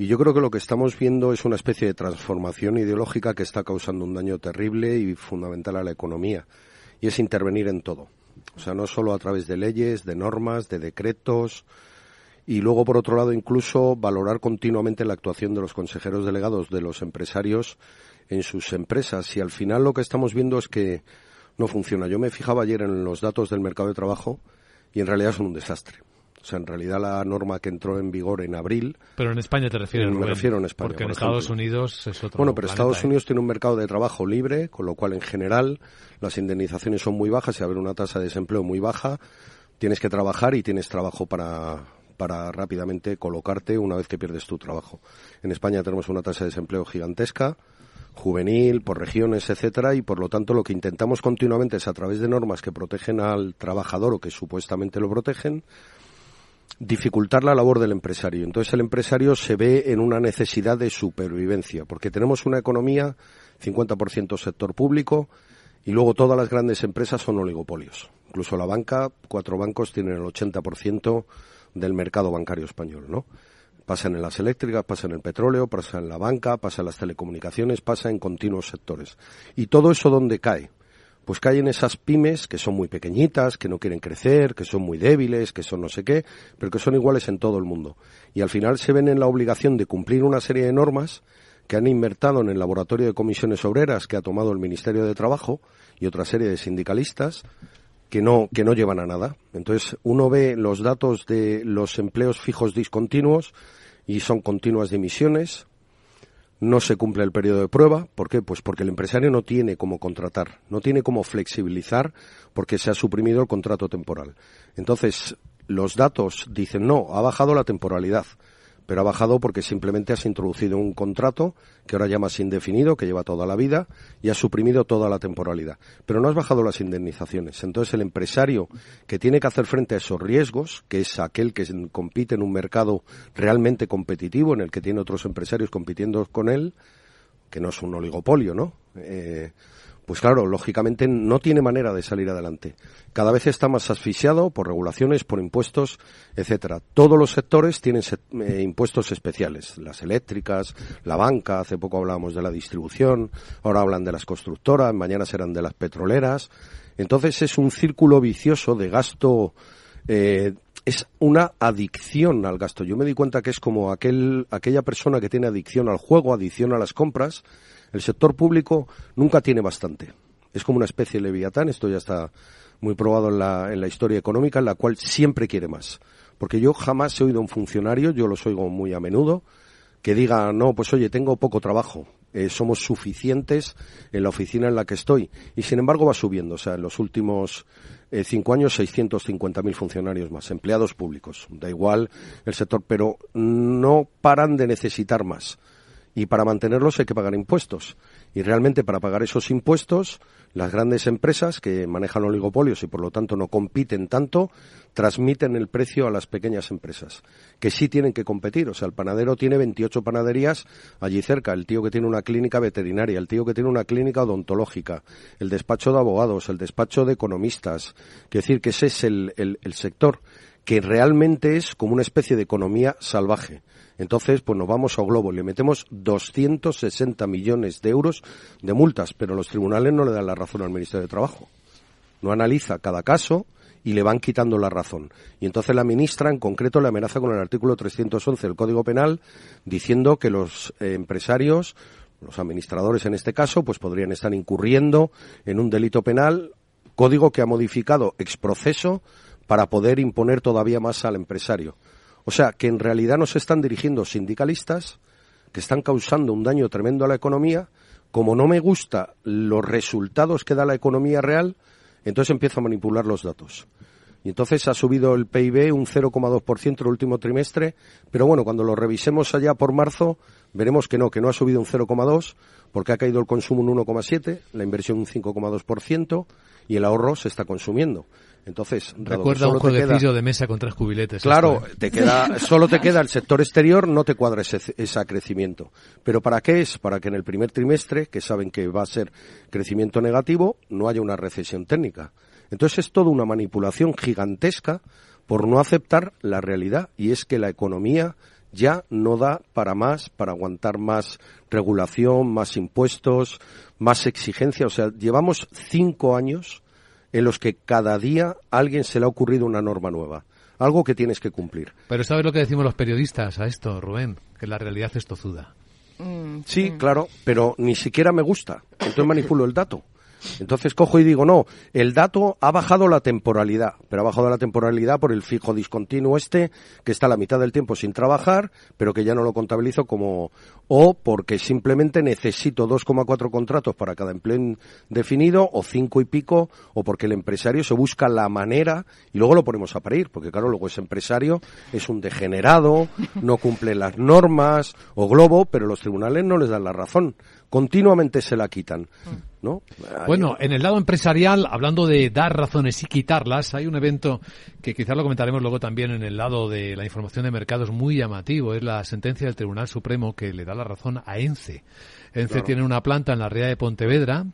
Speaker 11: Y yo creo que lo que estamos viendo es una especie de transformación ideológica que está causando un daño terrible y fundamental a la economía. Y es intervenir en todo. O sea, no solo a través de leyes, de normas, de decretos. Y luego, por otro lado, incluso valorar continuamente la actuación de los consejeros delegados, de los empresarios en sus empresas. Y al final lo que estamos viendo es que no funciona. Yo me fijaba ayer en los datos del mercado de trabajo y en realidad son un desastre. O sea, en realidad la norma que entró en vigor en abril.
Speaker 1: Pero en España te refieres,
Speaker 11: Me
Speaker 1: Rubén,
Speaker 11: refiero en España.
Speaker 1: Porque en Estados. Unidos es otro
Speaker 11: Bueno, pero
Speaker 1: planeta,
Speaker 11: Estados
Speaker 1: ¿eh?
Speaker 11: Unidos tiene un mercado de trabajo libre, con lo cual en general las indemnizaciones son muy bajas y haber una tasa de desempleo muy baja, tienes que trabajar y tienes trabajo para para rápidamente colocarte una vez que pierdes tu trabajo. En España tenemos una tasa de desempleo gigantesca, juvenil, por regiones, etcétera, y por lo tanto lo que intentamos continuamente es a través de normas que protegen al trabajador o que supuestamente lo protegen, dificultar la labor del empresario. Entonces el empresario se ve en una necesidad de supervivencia, porque tenemos una economía 50% sector público y luego todas las grandes empresas son oligopolios. Incluso la banca, cuatro bancos tienen el 80% del mercado bancario español, ¿no? Pasa en las eléctricas, pasa en el petróleo, pasa en la banca, pasa en las telecomunicaciones, pasa en continuos sectores. ¿Y todo eso dónde cae? Pues cae en esas pymes que son muy pequeñitas, que no quieren crecer, que son muy débiles, que son no sé qué, pero que son iguales en todo el mundo. Y al final se ven en la obligación de cumplir una serie de normas que han invertido en el laboratorio de comisiones obreras que ha tomado el Ministerio de Trabajo y otra serie de sindicalistas que no, que no llevan a nada. Entonces, uno ve los datos de los empleos fijos discontinuos y son continuas dimisiones, no se cumple el periodo de prueba. ¿Por qué? Pues porque el empresario no tiene cómo contratar, no tiene cómo flexibilizar porque se ha suprimido el contrato temporal. Entonces, los datos dicen no, ha bajado la temporalidad, pero ha bajado porque simplemente has introducido un contrato que ahora llamas indefinido, que lleva toda la vida, y has suprimido toda la temporalidad. Pero no has bajado las indemnizaciones. Entonces, el empresario que tiene que hacer frente a esos riesgos, que es aquel que compite en un mercado realmente competitivo, en el que tiene otros empresarios compitiendo con él, que no es un oligopolio, ¿no? Eh, pues claro, lógicamente no tiene manera de salir adelante. Cada vez está más asfixiado por regulaciones, por impuestos, etcétera. Todos los sectores tienen se- eh, impuestos especiales, las eléctricas, la banca, hace poco hablábamos de la distribución, ahora hablan de las constructoras, mañana serán de las petroleras. Entonces es un círculo vicioso de gasto eh, es una adicción al gasto. Yo me di cuenta que es como aquel, aquella persona que tiene adicción al juego, adicción a las compras. El sector público nunca tiene bastante. Es como una especie de leviatán, esto ya está muy probado en la, en la historia económica, en la cual siempre quiere más. Porque yo jamás he oído a un funcionario, yo los oigo muy a menudo, que diga, no, pues oye, tengo poco trabajo, eh, somos suficientes en la oficina en la que estoy. Y sin embargo va subiendo, o sea, en los últimos eh, cinco años 650.000 funcionarios más, empleados públicos. Da igual el sector, pero no paran de necesitar más. Y para mantenerlos hay que pagar impuestos. Y realmente para pagar esos impuestos, las grandes empresas que manejan oligopolios y por lo tanto no compiten tanto, transmiten el precio a las pequeñas empresas, que sí tienen que competir. O sea, el panadero tiene 28 panaderías allí cerca, el tío que tiene una clínica veterinaria, el tío que tiene una clínica odontológica, el despacho de abogados, el despacho de economistas. Quiero decir que ese es el, el sector que realmente es como una especie de economía salvaje. Entonces, pues nos vamos a Globo, le metemos 260 millones de euros de multas, pero los tribunales no le dan la razón al Ministerio de Trabajo. No analiza cada caso y le van quitando la razón. Y entonces la ministra, en concreto, le amenaza con el artículo 311 del Código Penal, diciendo que los eh, empresarios, los administradores en este caso, pues podrían estar incurriendo en un delito penal, código que ha modificado ex proceso para poder imponer todavía más al empresario. O sea, que en realidad nos están dirigiendo sindicalistas que están causando un daño tremendo a la economía. Como no me gusta los resultados que da la economía real, entonces empiezo a manipular los datos. Y entonces ha subido el PIB un 0,2% el último trimestre, pero bueno, cuando lo revisemos allá por marzo, veremos que no, que no ha subido un 0,2, porque ha caído el consumo un 1,7, la inversión un 5,2% y el ahorro se está consumiendo. Entonces,
Speaker 1: recuerda un jueguecillo de mesa con tres cubiletes.
Speaker 11: Claro, ¿eh? te queda, solo te queda el sector exterior, no te cuadra ese, ese crecimiento. Pero ¿para qué es? Para que en el primer trimestre, que saben que va a ser crecimiento negativo, no haya una recesión técnica. Entonces es toda una manipulación gigantesca por no aceptar la realidad y es que la economía ya no da para más, para aguantar más regulación, más impuestos, más exigencia. O sea, llevamos cinco años en los que cada día a alguien se le ha ocurrido una norma nueva. Algo que tienes que cumplir.
Speaker 1: Pero ¿sabes lo que decimos los periodistas a esto, Rubén? Que la realidad es tozuda.
Speaker 11: Mm, sí, claro, pero ni siquiera me gusta. Entonces manipulo el dato. Entonces cojo y digo, no, el dato ha bajado la temporalidad, pero ha bajado la temporalidad por el fijo discontinuo este, que está la mitad del tiempo sin trabajar, pero que ya no lo contabilizo como, o porque simplemente necesito 2,4 contratos para cada empleo definido, o cinco y pico, o porque el empresario se busca la manera, y luego lo ponemos a parir, porque claro, luego ese empresario es un degenerado, no cumple las normas, o globo, pero los tribunales no les dan la razón continuamente se la quitan. ¿no?
Speaker 1: Bueno, en el lado empresarial, hablando de dar razones y quitarlas, hay un evento que quizás lo comentaremos luego también en el lado de la información de mercados muy llamativo, es la sentencia del Tribunal Supremo que le da la razón a ENCE. ENCE tiene una planta en la ría de Pontevedra.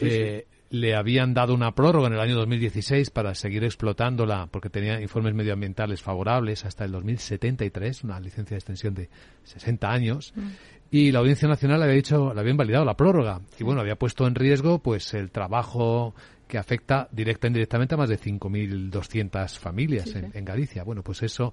Speaker 1: Eh, le habían dado una prórroga en el año 2016 para seguir explotándola porque tenía informes medioambientales favorables hasta el 2073, una licencia de extensión de 60 años y la Audiencia Nacional había dicho, le había invalidado la prórroga y bueno, había puesto en riesgo pues el trabajo que afecta directa e indirectamente a más de 5.200 familias en, Galicia. Bueno, pues eso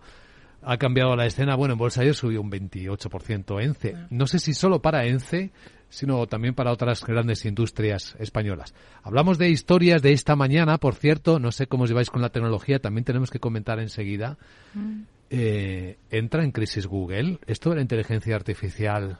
Speaker 1: ha cambiado la escena. Bueno, en Bolsa ayer subió un 28% ENCE. Ah. No sé si solo para ENCE, sino también para otras grandes industrias españolas. Hablamos de historias de esta mañana, por cierto, no sé cómo os lleváis con la tecnología, también tenemos que comentar enseguida. Mm. Eh, ¿Entra en crisis Google? ¿Esto de la inteligencia artificial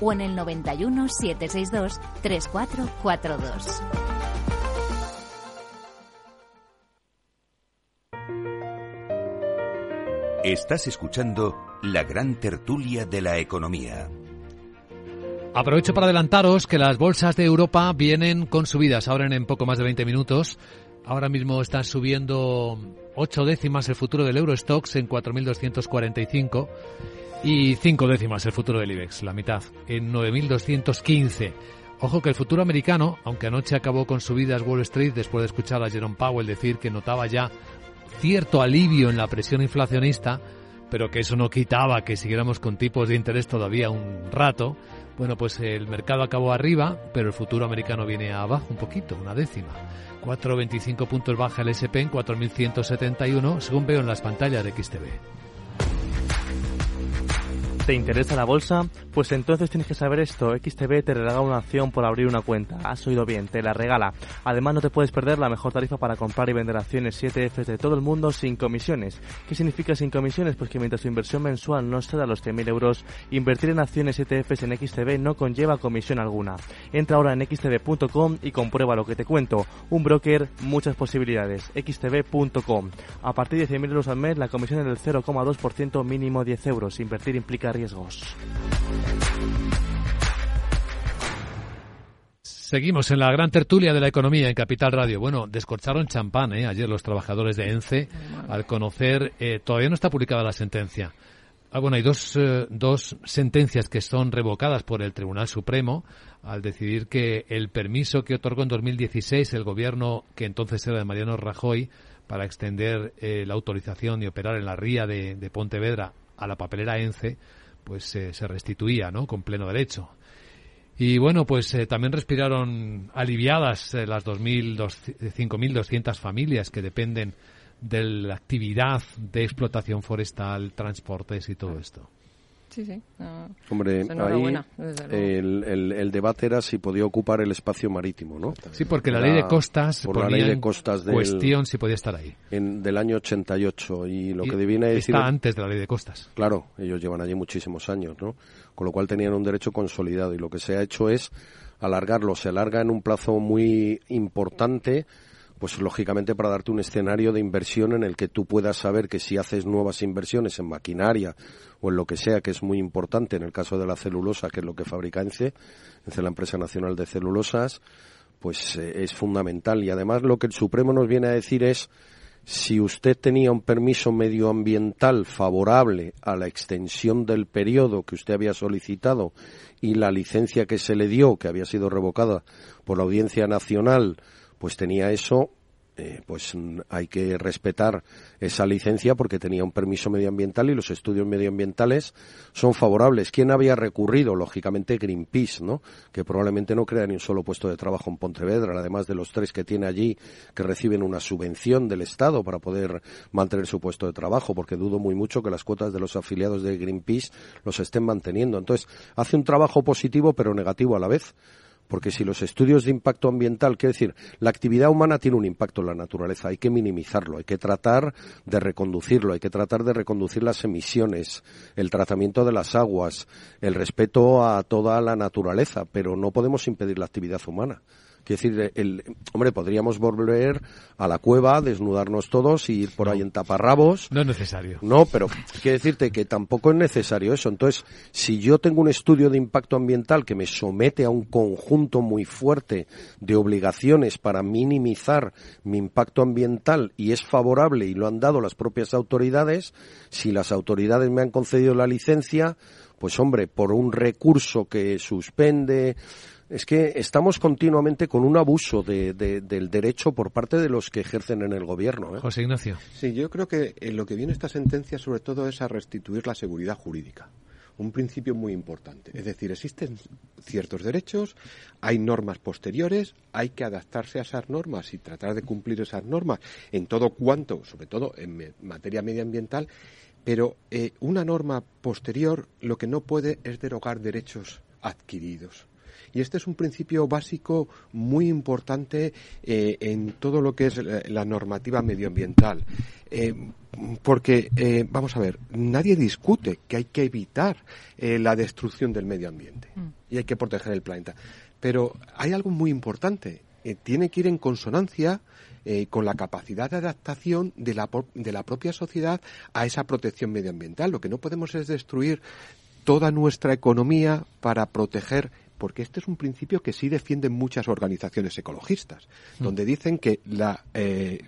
Speaker 7: o en el 91 762 3442.
Speaker 2: Estás escuchando la gran tertulia de la economía.
Speaker 1: Aprovecho para adelantaros que las bolsas de Europa vienen con subidas ahora en poco más de 20 minutos. Ahora mismo está subiendo 8 décimas el futuro del Eurostox en 4.245 Y cinco décimas el futuro del IBEX, la mitad, en 9.215. Ojo que el futuro americano, aunque anoche acabó con subidas Wall Street después de escuchar a Jerome Powell decir que notaba ya cierto alivio en la presión inflacionista, pero que eso no quitaba que siguiéramos con tipos de interés todavía un rato, bueno, pues el mercado acabó arriba, pero el futuro americano viene abajo un poquito, una décima. 4,25 puntos baja el SP en 4.171, según veo en las pantallas de XTV.
Speaker 14: ¿Te interesa la bolsa? Pues entonces tienes que saber esto. XTB te regala una acción por abrir una cuenta. Has oído bien, te la regala. Además no te puedes perder la mejor tarifa para comprar y vender acciones 7F de todo el mundo sin comisiones. ¿Qué significa sin comisiones? Pues que mientras tu inversión mensual no exceda los 100.000 euros, invertir en acciones ETFs en XTB no conlleva comisión alguna. Entra ahora en xtb.com y comprueba lo que te cuento. Un broker, muchas posibilidades. xtb.com. A partir de 100.000 euros al mes, la comisión es del 0,2% mínimo 10 euros. Invertir implica riesgos.
Speaker 1: Seguimos en la gran tertulia de la economía en Capital Radio. Bueno, descorcharon champán ¿eh? ayer los trabajadores de ENCE al conocer, eh, todavía no está publicada la sentencia. Ah, bueno, hay dos, eh, dos sentencias que son revocadas por el Tribunal Supremo al decidir que el permiso que otorgó en 2016 el gobierno que entonces era de Mariano Rajoy para extender la autorización y operar en la ría de Pontevedra a la papelera ENCE pues se restituía, ¿no? Con pleno derecho. Y bueno, pues eh, también respiraron aliviadas eh, las 5.200 familias que dependen de la actividad de explotación forestal, transportes y todo esto.
Speaker 10: Sí, sí.
Speaker 11: Hombre, ahí el, debate era si podía ocupar el espacio marítimo, ¿no?
Speaker 1: Sí, porque la, ley de costas
Speaker 11: por la ley de costas
Speaker 1: cuestión si podía estar ahí.
Speaker 11: En, del año 88 y lo que viene decir...
Speaker 1: Está antes de la ley de costas.
Speaker 11: Claro, ellos llevan allí muchísimos años, ¿no? Con lo cual tenían un derecho consolidado y lo que se ha hecho es alargarlo. Se alarga en un plazo muy importante pues lógicamente para darte un escenario de inversión en el que tú puedas saber que si haces nuevas inversiones en maquinaria o en lo que sea, que es muy importante en el caso de la celulosa, que es lo que fabrica ENCE, ENCE la empresa nacional de celulosas, pues eh, es fundamental. Y además lo que el Supremo nos viene a decir es si usted tenía un permiso medioambiental favorable a la extensión del periodo que usted había solicitado y la licencia que se le dio, que había sido revocada por la Audiencia Nacional, pues tenía eso, eh, pues hay que respetar esa licencia porque tenía un permiso medioambiental y los estudios medioambientales son favorables. ¿Quién había recurrido? Lógicamente Greenpeace, ¿no? Que probablemente no crea ni un solo puesto de trabajo en Pontevedra, además de los tres que tiene allí que reciben una subvención del Estado para poder mantener su puesto de trabajo, porque dudo muy mucho que las cuotas de los afiliados de Greenpeace los estén manteniendo. Entonces, hace un trabajo positivo pero negativo a la vez porque si los estudios de impacto ambiental, quiere decir, la actividad humana tiene un impacto en la naturaleza, hay que minimizarlo, hay que tratar de reconducirlo, hay que tratar de reconducir las emisiones, el tratamiento de las aguas, el respeto a toda la naturaleza, pero no podemos impedir la actividad humana. Quiero decir, el, hombre, podríamos volver a la cueva, desnudarnos todos y ir por ahí en taparrabos.
Speaker 1: No es necesario.
Speaker 11: No, pero quiero decirte que tampoco es necesario eso. Entonces, si yo tengo un estudio de impacto ambiental que me somete a un conjunto muy fuerte de obligaciones para minimizar mi impacto ambiental y es favorable y lo han dado las propias autoridades, si las autoridades me han concedido la licencia, pues hombre, por un recurso que suspende, es que estamos continuamente con un abuso de, del derecho por parte de los que ejercen en el gobierno.
Speaker 1: ¿eh? José Ignacio.
Speaker 12: Sí, yo creo que en lo que viene esta sentencia sobre todo es a restituir la seguridad jurídica un principio muy importante. Es decir, existen ciertos derechos, hay normas posteriores, hay que adaptarse a esas normas y tratar de cumplir esas normas en todo cuanto, sobre todo en materia medioambiental, pero eh, una norma posterior lo que no puede es derogar derechos adquiridos. Y este es un principio básico muy importante eh, en todo lo que es la, normativa medioambiental. Eh, porque, eh, vamos a ver, nadie discute que hay que evitar la destrucción del medio ambiente mm. y hay que proteger el planeta. Pero hay algo muy importante. tiene que ir en consonancia con la capacidad de adaptación de la, de la propia sociedad a esa protección medioambiental. Lo que no podemos es destruir toda nuestra economía para proteger porque este es un principio que sí defienden muchas organizaciones ecologistas, donde dicen que la, eh,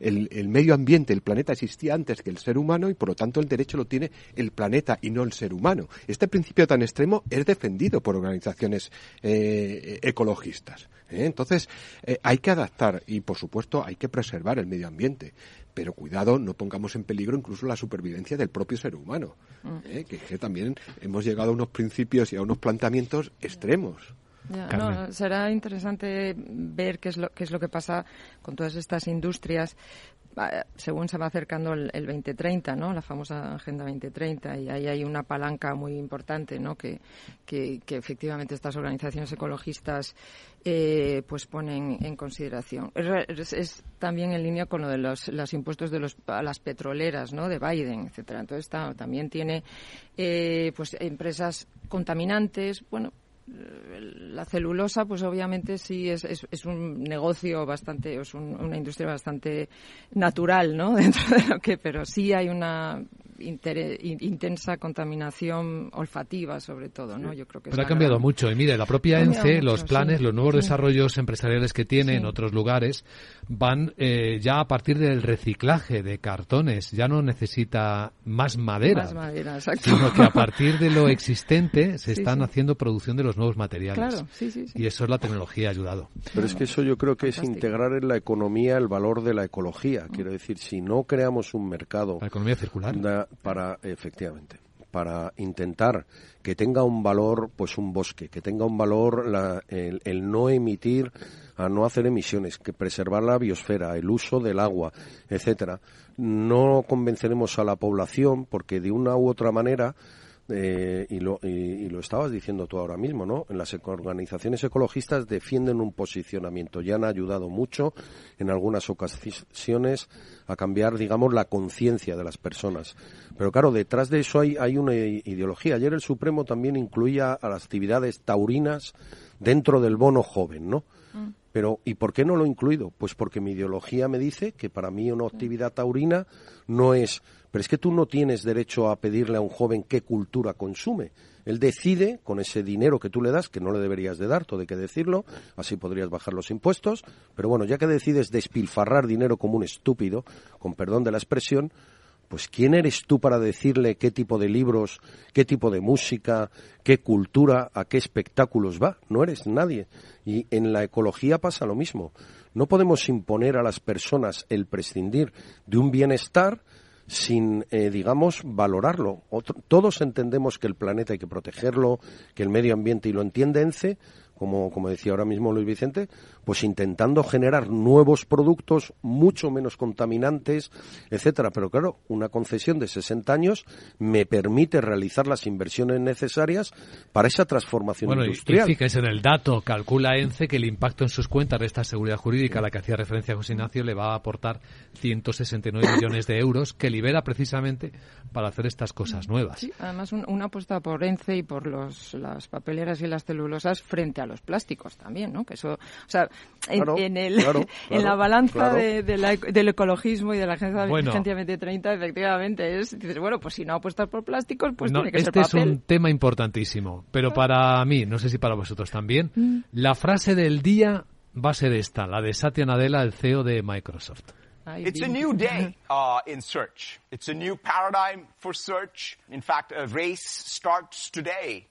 Speaker 12: el, el, medio ambiente, el planeta existía antes que el ser humano y por lo tanto el derecho lo tiene el planeta y no el ser humano. Este principio tan extremo es defendido por organizaciones eh, ecologistas. ¿Eh? Entonces, eh, hay que adaptar y, por supuesto, hay que preservar el medio ambiente pero cuidado, no pongamos en peligro incluso la supervivencia del propio ser humano,
Speaker 10: Mm.
Speaker 12: ¿eh? que, que también hemos llegado a unos principios y a unos planteamientos extremos.
Speaker 10: Ya, no, será interesante ver qué es lo qué es lo que pasa con todas estas industrias según se va acercando el, el 2030, ¿no? La famosa Agenda 2030 y ahí hay una palanca muy importante, ¿no? Que, que, que efectivamente estas organizaciones ecologistas eh, pues ponen en consideración. Es, también en línea con lo de los, los impuestos de los, a las petroleras, ¿no? De Biden, etcétera. Entonces está, también tiene eh, pues empresas contaminantes, bueno, la celulosa, pues obviamente sí es, es, un negocio bastante, es un, una industria bastante natural, ¿no? Dentro de lo que, pero sí hay una intensa contaminación olfativa, sobre todo, ¿no? Yo creo que
Speaker 1: pero ha cambiado mucho. Y mire, la propia ENCE,
Speaker 10: mucho,
Speaker 1: los planes,
Speaker 10: sí,
Speaker 1: los nuevos
Speaker 10: sí.
Speaker 1: desarrollos empresariales que tiene
Speaker 10: Sí.
Speaker 1: en otros lugares van eh, ya a partir del reciclaje de cartones. Ya no necesita más madera.
Speaker 10: Más madera, exacto.
Speaker 1: Sino que a partir de lo existente se
Speaker 10: Sí,
Speaker 1: están
Speaker 10: sí.
Speaker 1: haciendo producción de los nuevos materiales.
Speaker 10: Claro, sí, sí, sí.
Speaker 1: Y eso es la tecnología ha ayudado.
Speaker 11: Pero es que eso yo creo que es integrar en la economía el valor de la ecología. Quiero decir, si no creamos un mercado...
Speaker 1: La economía circular.
Speaker 11: da- para, efectivamente, para intentar que tenga un valor, pues un bosque, que tenga un valor la- el, el no emitir, a no hacer emisiones, que preservar la biosfera, el uso del agua, etcétera. No convenceremos a la población porque de una u otra manera eh, y, lo, y, y lo estabas diciendo tú ahora mismo, ¿no? En las organizaciones ecologistas defienden un posicionamiento. Ya han ayudado mucho en algunas ocasiones a cambiar, digamos, la conciencia de las personas. Pero claro, detrás de eso hay, hay una ideología. Ayer el Supremo también incluía a las actividades taurinas dentro del bono joven, ¿no? Pero, ¿y por qué no lo he incluido? Pues porque mi ideología me dice que para mí una actividad taurina no es. Pero es que tú no tienes derecho a pedirle a un joven qué cultura consume. Él decide, con ese dinero que tú le das, que no le deberías de dar, todo hay que decirlo, así podrías bajar los impuestos, pero bueno, ya que decides despilfarrar dinero como un estúpido, con perdón de la expresión, pues ¿quién eres tú para decirle qué tipo de libros, qué tipo de música, qué cultura, a qué espectáculos va? No eres nadie. Y en la ecología pasa lo mismo. No podemos imponer a las personas el prescindir de un bienestar sin, eh, digamos, valorarlo. Todos entendemos que el planeta hay que protegerlo, que el medio ambiente, y lo entiende ENCE, como, como decía ahora mismo Luis Vicente, pues intentando generar nuevos productos mucho menos contaminantes, etcétera. Pero claro, una concesión de 60 años me permite realizar las inversiones necesarias para esa transformación
Speaker 1: Bueno, y, y
Speaker 11: industrial.
Speaker 1: fíjese en el dato, calcula ENCE que el impacto en sus cuentas de esta seguridad jurídica a la que hacía referencia José Ignacio le va a aportar 169 millones de euros que libera precisamente para hacer estas cosas nuevas.
Speaker 10: Sí, además un- una apuesta por ENCE y por los, las papeleras y las celulosas frente a los plásticos también, ¿no? Que eso, o sea, en,
Speaker 11: Claro,
Speaker 10: en el,
Speaker 11: claro,
Speaker 10: en
Speaker 11: claro,
Speaker 10: la balanza
Speaker 11: claro.
Speaker 10: de, de la- del ecologismo y de la Agencia,
Speaker 1: Bueno.
Speaker 10: Agencia 2030, efectivamente, es, dices, bueno, pues si no apuestas por plásticos, pues
Speaker 1: No,
Speaker 10: tiene que
Speaker 1: este
Speaker 10: ser
Speaker 1: es
Speaker 10: papel.
Speaker 1: un tema importantísimo, pero para mí, no sé si para vosotros también,
Speaker 10: Mm.
Speaker 1: la frase del día va a ser esta, la de Satya Nadella, el CEO de Microsoft.
Speaker 15: It's a new day uh, in search. It's a new paradigm for search. In fact, a race starts today.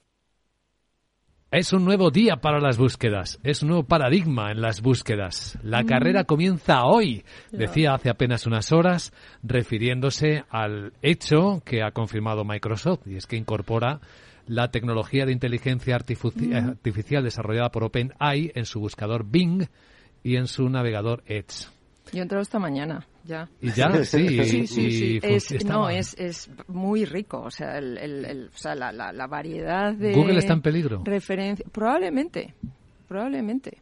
Speaker 1: Es un nuevo día para las búsquedas, es un nuevo paradigma en las búsquedas. La
Speaker 10: Mm.
Speaker 1: carrera comienza hoy, decía hace apenas unas horas, refiriéndose al hecho que ha confirmado Microsoft, y es que incorpora la tecnología de inteligencia artifici-
Speaker 10: Mm.
Speaker 1: artificial desarrollada por OpenAI en su buscador Bing y en su navegador Edge.
Speaker 10: Yo he entrado esta mañana, ya.
Speaker 1: Y ya, sí,
Speaker 10: sí, sí, sí. Es, no, es, es muy rico, o sea, el, el- el- o sea la, la, la variedad de...
Speaker 1: ¿Google está en peligro?
Speaker 10: referencia Probablemente, probablemente.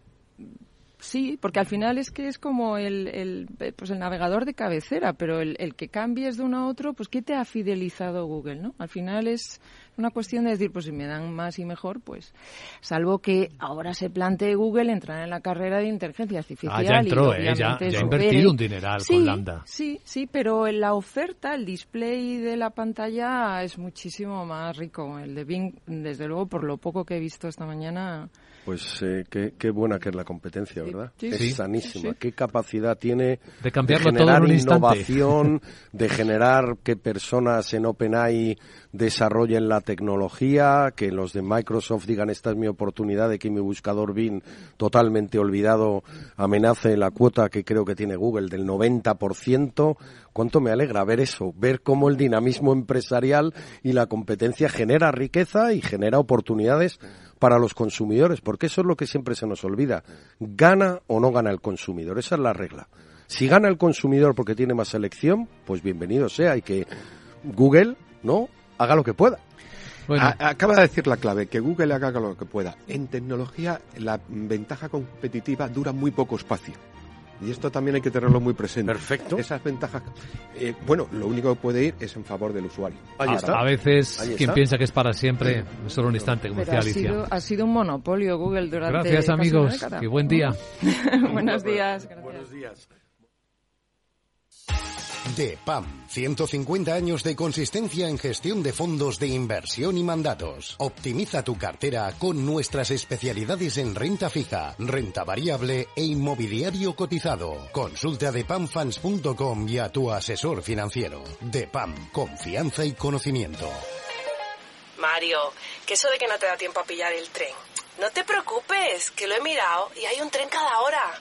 Speaker 10: Sí, porque al final es que es como el, el, pues el navegador de cabecera, pero el, el que cambies de uno a otro, pues ¿qué te ha fidelizado Google, no? Al final es, una cuestión de decir, pues si me dan más y mejor, pues salvo que ahora se plantee Google entrar en la carrera de inteligencia artificial.
Speaker 1: Ah, ya entró, ¿eh? ya, ha invertido un dineral con Lambda.
Speaker 10: Sí, sí, pero en la oferta, el display de la pantalla es muchísimo más rico. El de Bing, desde luego, por lo poco que he visto esta mañana,
Speaker 11: pues eh, qué, buena que es la competencia, ¿verdad? es sanísima. Qué capacidad tiene
Speaker 1: de, cambiarlo
Speaker 11: de generar
Speaker 1: todo
Speaker 11: innovación, de generar que personas en OpenAI desarrollen la tecnología, que los de Microsoft digan esta es mi oportunidad de que mi buscador Bing, totalmente olvidado, amenace la cuota que creo que tiene Google del 90%. ¿Cuánto me alegra ver eso? Ver cómo el dinamismo empresarial y la competencia genera riqueza y genera oportunidades para los consumidores, porque eso es lo que siempre se nos olvida. ¿Gana o no gana el consumidor? Esa es la regla. Si gana el consumidor porque tiene más selección, pues bienvenido sea y que Google, ¿no? Haga lo que pueda.
Speaker 12: acaba de decir la clave, que Google haga lo que pueda. En tecnología la ventaja competitiva dura muy poco espacio. Y esto también hay que tenerlo muy presente.
Speaker 11: Perfecto.
Speaker 12: Esas ventajas. Eh, bueno, lo único que puede ir es en favor del usuario.
Speaker 1: A veces, quien piensa que es para siempre, es solo un instante, como decía Alicia.
Speaker 10: Ha sido, ha sido, un monopolio Google durante.
Speaker 1: Gracias, amigos. Y buen día.
Speaker 10: Buenos días.
Speaker 11: Buenos días.
Speaker 16: DEPAM, 150 años de consistencia en gestión de fondos de inversión y mandatos. Optimiza tu cartera con nuestras especialidades en renta fija, renta variable e inmobiliario cotizado. Consulta depamfans.com y a tu asesor financiero. DEPAM, confianza y conocimiento.
Speaker 17: Mario, que eso de que no te da tiempo a pillar el tren. No te preocupes, que lo he mirado y hay un tren cada hora.